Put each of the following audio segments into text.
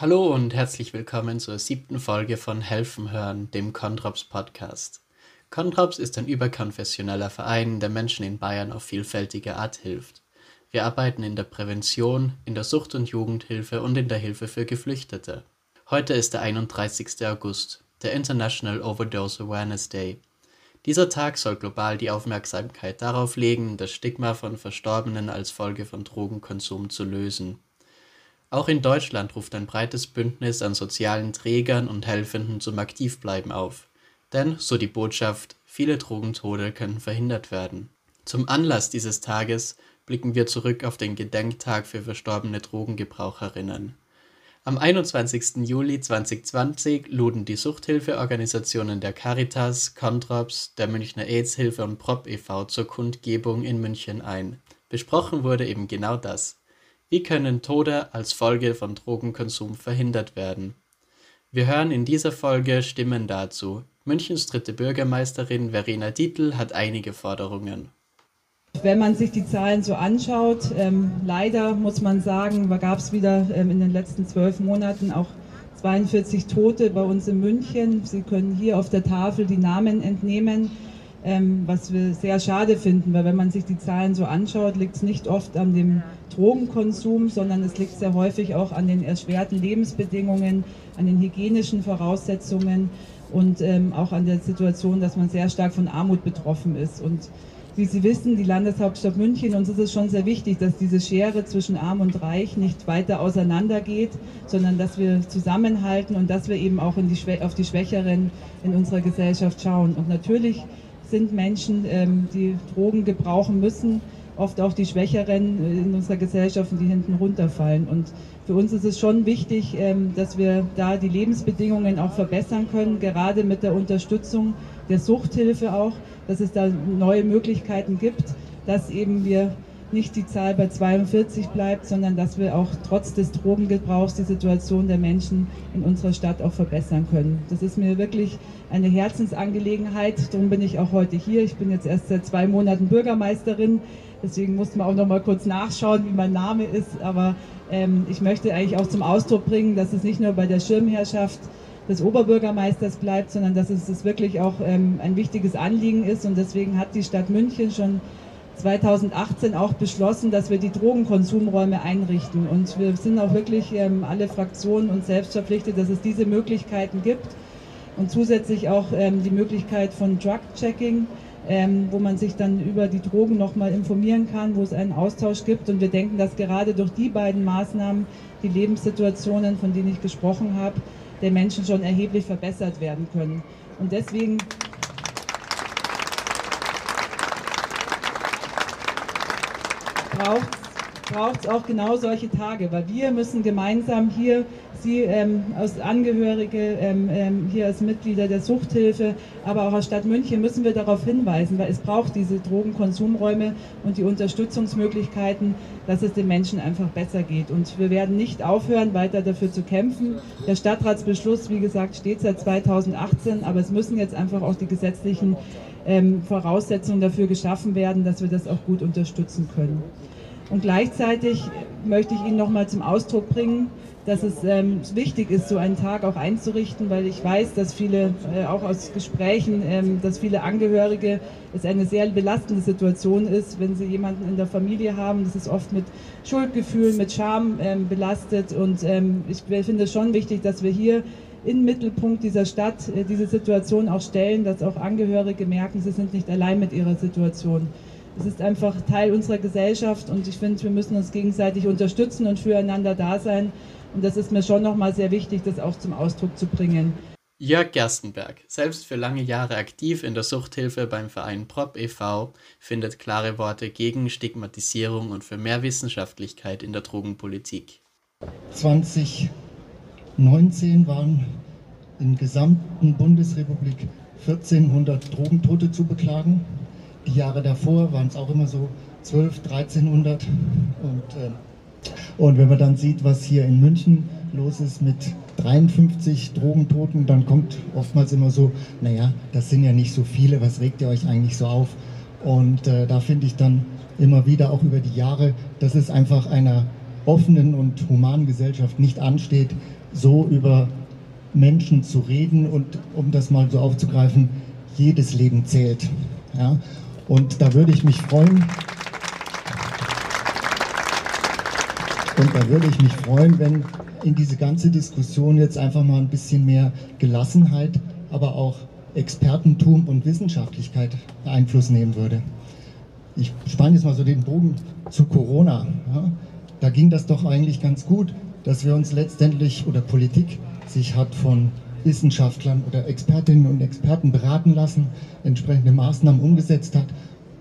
Hallo und herzlich willkommen zur siebten Folge von Helfen hören, dem Controps Podcast. Controps ist ein überkonfessioneller Verein, der Menschen in Bayern auf vielfältige Art hilft. Wir arbeiten in der Prävention, in der Sucht- und Jugendhilfe und in der Hilfe für Geflüchtete. Heute ist der 31. August, der International Overdose Awareness Day. Dieser Tag soll global die Aufmerksamkeit darauf legen, das Stigma von Verstorbenen als Folge von Drogenkonsum zu lösen. Auch in Deutschland ruft ein breites Bündnis an sozialen Trägern und Helfenden zum Aktivbleiben auf. Denn, so die Botschaft, viele Drogentode können verhindert werden. Zum Anlass dieses Tages blicken wir zurück auf den Gedenktag für verstorbene Drogengebraucherinnen. Am 21. Juli 2020 luden die Suchthilfeorganisationen der Caritas, Controps, der Münchner AIDS-Hilfe und Prop e.V. zur Kundgebung in München ein. Besprochen wurde eben genau das. Wie können Tode als Folge von Drogenkonsum verhindert werden? Wir hören in dieser Folge Stimmen dazu. Münchens dritte Bürgermeisterin Verena Dietl hat einige Forderungen. Wenn man sich die Zahlen so anschaut, ähm, leider muss man sagen, gab es wieder ähm, in den letzten zwölf Monaten auch 42 Tote bei uns in München. Sie können hier auf der Tafel die Namen entnehmen, ähm, was wir sehr schade finden, weil wenn man sich die Zahlen so anschaut, liegt es nicht oft an dem Drogenkonsum, sondern es liegt sehr häufig auch an den erschwerten Lebensbedingungen, an den hygienischen Voraussetzungen und ähm, auch an der Situation, dass man sehr stark von Armut betroffen ist. Und wie Sie wissen, die Landeshauptstadt München, uns ist es schon sehr wichtig, dass diese Schere zwischen Arm und Reich nicht weiter auseinandergeht, sondern dass wir zusammenhalten und dass wir eben auch die auf die Schwächeren in unserer Gesellschaft schauen. Und natürlich sind Menschen, ähm, die Drogen gebrauchen müssen, oft auch die Schwächeren in unserer Gesellschaft, die hinten runterfallen. Und für uns ist es schon wichtig, ähm, dass wir da die Lebensbedingungen auch verbessern können, gerade mit der Unterstützung der Suchthilfe auch, dass es da neue Möglichkeiten gibt, dass eben wir nicht die Zahl bei 42 bleibt, sondern dass wir auch trotz des Drogengebrauchs die Situation der Menschen in unserer Stadt auch verbessern können. Das ist mir wirklich eine Herzensangelegenheit. Darum bin ich auch heute hier. Ich bin jetzt erst seit zwei Monaten Bürgermeisterin. Deswegen musste man auch noch mal kurz nachschauen, wie mein Name ist. Aber ähm, ich möchte eigentlich auch zum Ausdruck bringen, dass es nicht nur bei der Schirmherrschaft des Oberbürgermeisters bleibt, sondern dass es das wirklich auch ähm, ein wichtiges Anliegen ist. Und deswegen hat die Stadt München schon 2018 auch beschlossen, dass wir die Drogenkonsumräume einrichten. Und wir sind auch wirklich ähm, alle Fraktionen uns selbst verpflichtet, dass es diese Möglichkeiten gibt. Und zusätzlich auch ähm, die Möglichkeit von Drug-Checking, ähm, wo man sich dann über die Drogen nochmal informieren kann, wo es einen Austausch gibt. Und wir denken, dass gerade durch die beiden Maßnahmen die Lebenssituationen, von denen ich gesprochen habe, der Menschen schon erheblich verbessert werden können. Und deswegen Bravo. Braucht es auch genau solche Tage, weil wir müssen gemeinsam hier, Sie ähm, als Angehörige, ähm, ähm, hier als Mitglieder der Suchthilfe, aber auch als Stadt München müssen wir darauf hinweisen, weil es braucht diese Drogenkonsumräume und die Unterstützungsmöglichkeiten, dass es den Menschen einfach besser geht. Und wir werden nicht aufhören, weiter dafür zu kämpfen. Der Stadtratsbeschluss, wie gesagt, steht seit 2018, aber es müssen jetzt einfach auch die gesetzlichen ähm, Voraussetzungen dafür geschaffen werden, dass wir das auch gut unterstützen können. Und gleichzeitig möchte ich Ihnen noch mal zum Ausdruck bringen, dass es ähm, wichtig ist, so einen Tag auch einzurichten, weil ich weiß, dass viele, äh, auch aus Gesprächen, ähm, dass viele Angehörige es eine sehr belastende Situation ist, wenn sie jemanden in der Familie haben. Das ist oft mit Schuldgefühlen, mit Scham ähm, belastet. Und ähm, ich finde es schon wichtig, dass wir hier im Mittelpunkt dieser Stadt äh, diese Situation auch stellen, dass auch Angehörige merken, sie sind nicht allein mit ihrer Situation. Es ist einfach Teil unserer Gesellschaft und ich finde, wir müssen uns gegenseitig unterstützen und füreinander da sein. Und das ist mir schon nochmal sehr wichtig, das auch zum Ausdruck zu bringen. Jörg Gerstenberg, selbst für lange Jahre aktiv in der Suchthilfe beim Verein Prop e.V., findet klare Worte gegen Stigmatisierung und für mehr Wissenschaftlichkeit in der Drogenpolitik. 2019 waren in der gesamten Bundesrepublik 1400 Drogentote zu beklagen. Die Jahre davor waren es auch immer so 12, 1300. Und, äh, und wenn man dann sieht, was hier in München los ist mit 53 Drogentoten, dann kommt oftmals immer so, naja, das sind ja nicht so viele, was regt ihr euch eigentlich so auf? Und äh, da finde ich dann immer wieder auch über die Jahre, dass es einfach einer offenen und humanen Gesellschaft nicht ansteht, so über Menschen zu reden und um das mal so aufzugreifen, jedes Leben zählt. Ja? Und da würde ich mich freuen, und da würde ich mich freuen, wenn in diese ganze Diskussion jetzt einfach mal ein bisschen mehr Gelassenheit, aber auch Expertentum und Wissenschaftlichkeit Einfluss nehmen würde. Ich spanne jetzt mal so den Bogen zu Corona. Ja? Da ging das doch eigentlich ganz gut, dass wir uns letztendlich oder Politik sich hat von Wissenschaftlern oder Expertinnen und Experten beraten lassen, entsprechende Maßnahmen umgesetzt hat.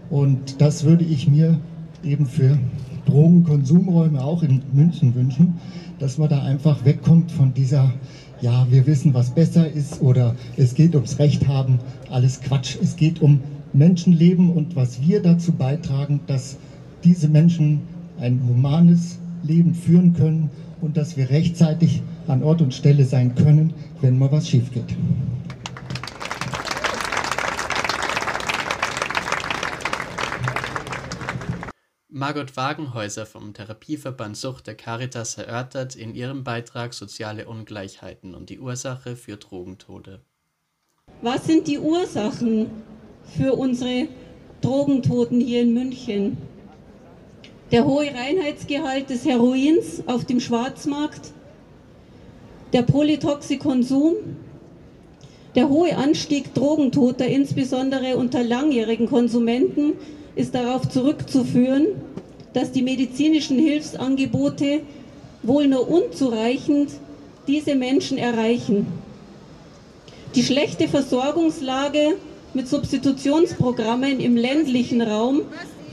Und das würde ich mir eben für Drogenkonsumräume auch in München wünschen, dass man da einfach wegkommt von dieser, ja, wir wissen, was besser ist oder es geht ums Recht haben, alles Quatsch. Es geht um Menschenleben und was wir dazu beitragen, dass diese Menschen ein humanes Leben führen können und dass wir rechtzeitig an Ort und Stelle sein können, wenn mal was schief geht. Margot Wagenhäuser vom Therapieverband Sucht der Caritas erörtert in ihrem Beitrag soziale Ungleichheiten und die Ursache für Drogentode. Was sind die Ursachen für unsere Drogentoten hier in München? Der hohe Reinheitsgehalt des Heroins auf dem Schwarzmarkt, der Polytoxikonsum, der hohe Anstieg Drogentoter, insbesondere unter langjährigen Konsumenten, ist darauf zurückzuführen, dass die medizinischen Hilfsangebote wohl nur unzureichend diese Menschen erreichen. Die schlechte Versorgungslage mit Substitutionsprogrammen im ländlichen Raum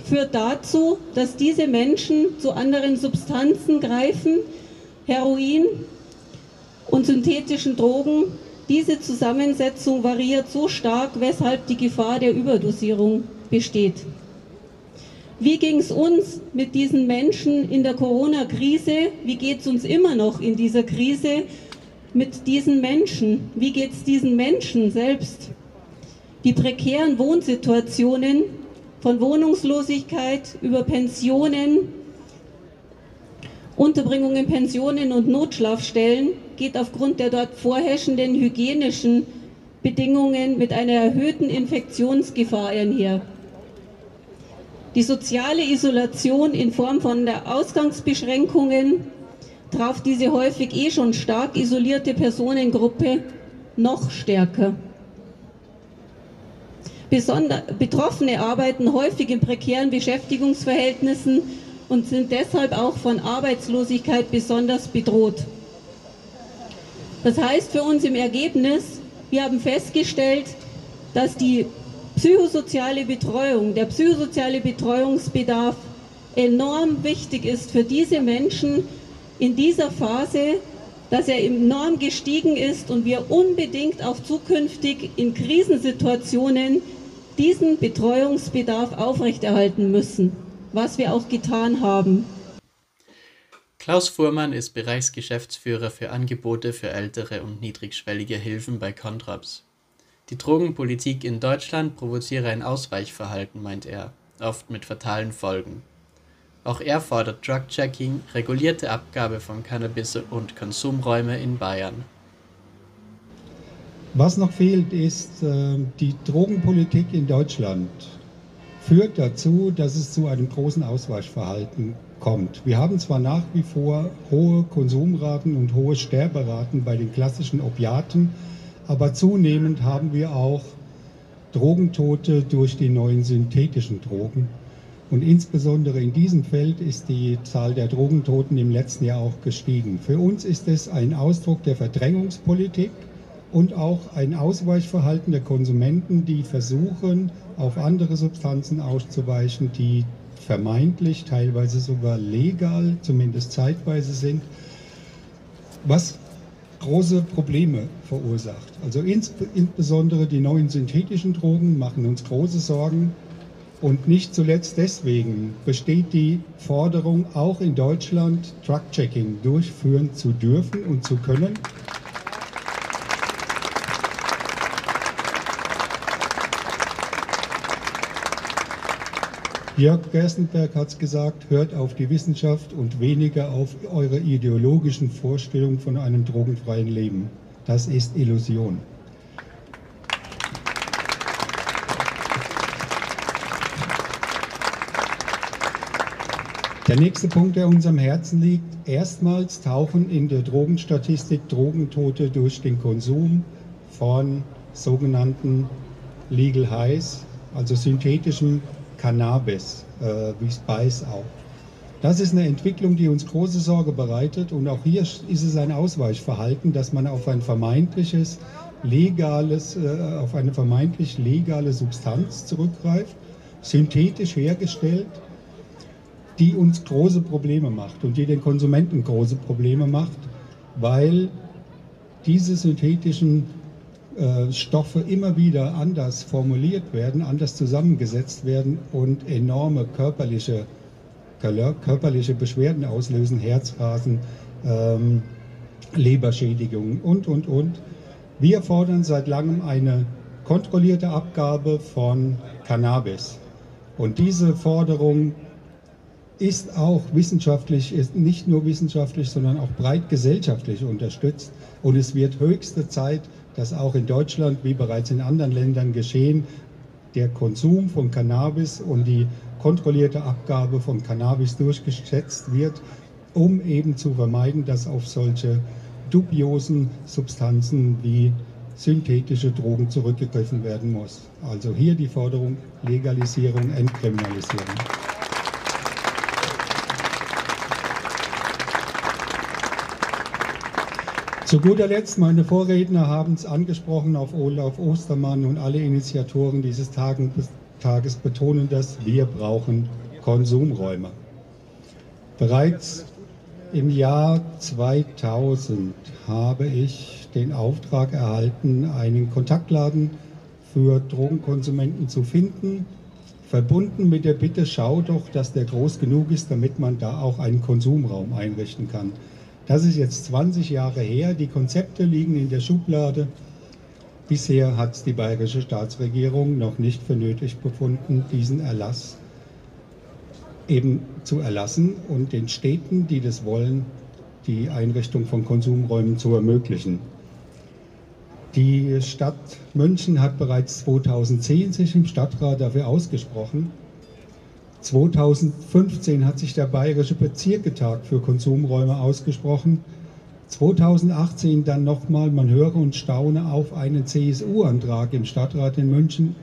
führt dazu, dass diese Menschen zu anderen Substanzen greifen, Heroin und synthetischen Drogen. Diese Zusammensetzung variiert so stark, weshalb die Gefahr der Überdosierung besteht. Wie ging es uns mit diesen Menschen in der Corona-Krise? Wie geht es uns immer noch in dieser Krise mit diesen Menschen? Wie geht es diesen Menschen selbst? Die prekären Wohnsituationen von Wohnungslosigkeit über Pensionen, Unterbringung in Pensionen und Notschlafstellen geht aufgrund der dort vorherrschenden hygienischen Bedingungen mit einer erhöhten Infektionsgefahr einher. Die soziale Isolation in Form von der Ausgangsbeschränkungen traf diese häufig eh schon stark isolierte Personengruppe noch stärker. Besonder, Betroffene arbeiten häufig in prekären Beschäftigungsverhältnissen und sind deshalb auch von Arbeitslosigkeit besonders bedroht. Das heißt für uns im Ergebnis, wir haben festgestellt, dass die psychosoziale Betreuung, der psychosoziale Betreuungsbedarf enorm wichtig ist für diese Menschen in dieser Phase, dass er enorm gestiegen ist und wir unbedingt auch zukünftig in Krisensituationen diesen Betreuungsbedarf aufrechterhalten müssen, was wir auch getan haben. Klaus Fuhrmann ist Bereichsgeschäftsführer für Angebote für ältere und niedrigschwellige Hilfen bei Contraps. Die Drogenpolitik in Deutschland provoziere ein Ausweichverhalten, meint er, oft mit fatalen Folgen. Auch er fordert Drug-Checking, regulierte Abgabe von Cannabis und Konsumräume in Bayern. Was noch fehlt, ist äh, die Drogenpolitik in Deutschland führt dazu, dass es zu einem großen Ausweichverhalten kommt. Wir haben zwar nach wie vor hohe Konsumraten und hohe Sterberaten bei den klassischen Opiaten, aber zunehmend haben wir auch Drogentote durch die neuen synthetischen Drogen. Und insbesondere in diesem Feld ist die Zahl der Drogentoten im letzten Jahr auch gestiegen. Für uns ist es ein Ausdruck der Verdrängungspolitik und auch ein Ausweichverhalten der Konsumenten, die versuchen, auf andere Substanzen auszuweichen, die vermeintlich, teilweise sogar legal, zumindest zeitweise sind. Was große Probleme verursacht. Also ins, insbesondere die neuen synthetischen Drogen machen uns große Sorgen. Und nicht zuletzt deswegen besteht die Forderung, auch in Deutschland Truck-Checking durchführen zu dürfen und zu können. Jörg Gerstenberg hat es gesagt, hört auf die Wissenschaft und weniger auf eure ideologischen Vorstellungen von einem drogenfreien Leben. Das ist Illusion. Der nächste Punkt, der uns am Herzen liegt, erstmals tauchen in der Drogenstatistik Drogentote durch den Konsum von sogenannten Legal Highs, also synthetischem Cannabis, äh, wie Spice auch. Das ist eine Entwicklung, die uns große Sorge bereitet und auch hier ist es ein Ausweichverhalten, dass man auf ein vermeintliches legales, äh, auf eine vermeintlich legale Substanz zurückgreift, synthetisch hergestellt die uns große Probleme macht und die den Konsumenten große Probleme macht, weil diese synthetischen Stoffe immer wieder anders formuliert werden, anders zusammengesetzt werden und enorme körperliche, körperliche Beschwerden auslösen, Herzrasen, ähm, Leberschädigungen und, und, und. Wir fordern seit langem eine kontrollierte Abgabe von Cannabis. Und diese Forderung ist auch wissenschaftlich, ist nicht nur wissenschaftlich, sondern auch breit gesellschaftlich unterstützt. Und es wird höchste Zeit, dass auch in Deutschland, wie bereits in anderen Ländern geschehen, der Konsum von Cannabis und die kontrollierte Abgabe von Cannabis durchgesetzt wird, um eben zu vermeiden, dass auf solche dubiosen Substanzen wie synthetische Drogen zurückgegriffen werden muss. Also hier die Forderung Legalisierung, Entkriminalisierung. Zu guter Letzt, meine Vorredner haben es angesprochen, auf Olaf Ostermann und alle Initiatoren dieses Tages betonen das, wir brauchen Konsumräume. Bereits im Jahr 2000 habe ich den Auftrag erhalten, einen Kontaktladen für Drogenkonsumenten zu finden, verbunden mit der Bitte, schau doch, dass der groß genug ist, damit man da auch einen Konsumraum einrichten kann. Das ist jetzt 20 Jahre her. Die Konzepte liegen in der Schublade. Bisher hat die bayerische Staatsregierung noch nicht für nötig befunden, diesen Erlass eben zu erlassen und den Städten, die das wollen, die Einrichtung von Konsumräumen zu ermöglichen. Die Stadt München hat bereits 2010 sich im Stadtrat dafür ausgesprochen, 2015 hat sich der Bayerische Bezirketag für Konsumräume ausgesprochen. 2018 dann nochmal, man höre und staune, auf einen CSU-Antrag im Stadtrat in München.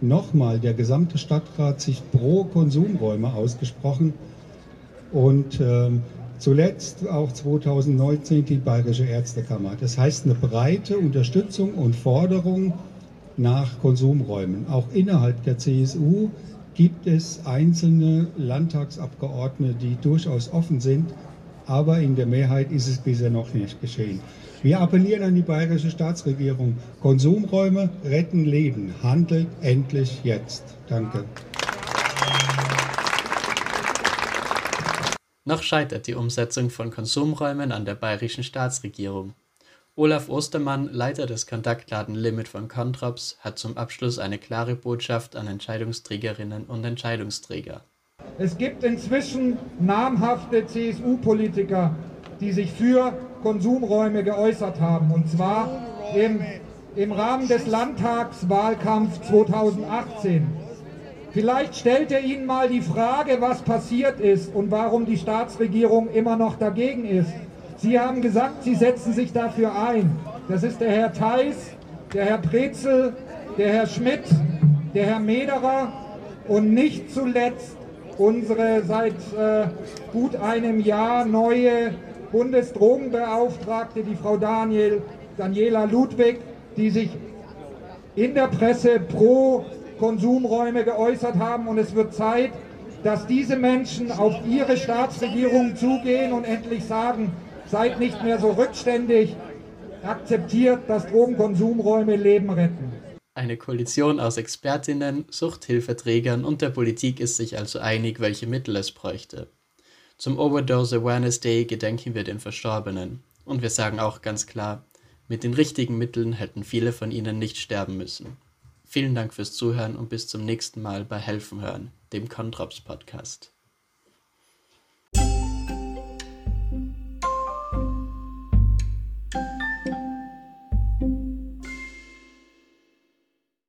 Nochmal der gesamte Stadtrat sich pro Konsumräume ausgesprochen. Und äh, zuletzt auch 2019 die Bayerische Ärztekammer. Das heißt eine breite Unterstützung und Forderung nach Konsumräumen, auch innerhalb der CSU gibt es einzelne Landtagsabgeordnete, die durchaus offen sind, aber in der Mehrheit ist es bisher noch nicht geschehen. Wir appellieren an die bayerische Staatsregierung, Konsumräume retten Leben, handelt endlich jetzt. Danke. Noch scheitert die Umsetzung von Konsumräumen an der bayerischen Staatsregierung. Olaf Ostermann, Leiter des Kontaktladen Limit von Controps, hat zum Abschluss eine klare Botschaft an Entscheidungsträgerinnen und Entscheidungsträger. Es gibt inzwischen namhafte CSU-Politiker, die sich für Konsumräume geäußert haben. Und zwar im, im Rahmen des Landtagswahlkampfs 2018. Vielleicht stellt er Ihnen mal die Frage, was passiert ist und warum die Staatsregierung immer noch dagegen ist. Sie haben gesagt, Sie setzen sich dafür ein. Das ist der Herr Theis, der Herr Prezel, der Herr Schmidt, der Herr Mederer und nicht zuletzt unsere seit äh, gut einem Jahr neue Bundesdrogenbeauftragte, die Frau Daniel, Daniela Ludwig, die sich in der Presse pro Konsumräume geäußert haben. Und es wird Zeit, dass diese Menschen auf ihre Staatsregierung zugehen und endlich sagen, Seid nicht mehr so rückständig. Akzeptiert, dass Drogenkonsumräume Leben retten. Eine Koalition aus Expertinnen, Suchthilfeträgern und der Politik ist sich also einig, welche Mittel es bräuchte. Zum Overdose Awareness Day gedenken wir den Verstorbenen. Und wir sagen auch ganz klar, mit den richtigen Mitteln hätten viele von ihnen nicht sterben müssen. Vielen Dank fürs Zuhören und bis zum nächsten Mal bei Helfen hören, dem Kontraps Podcast.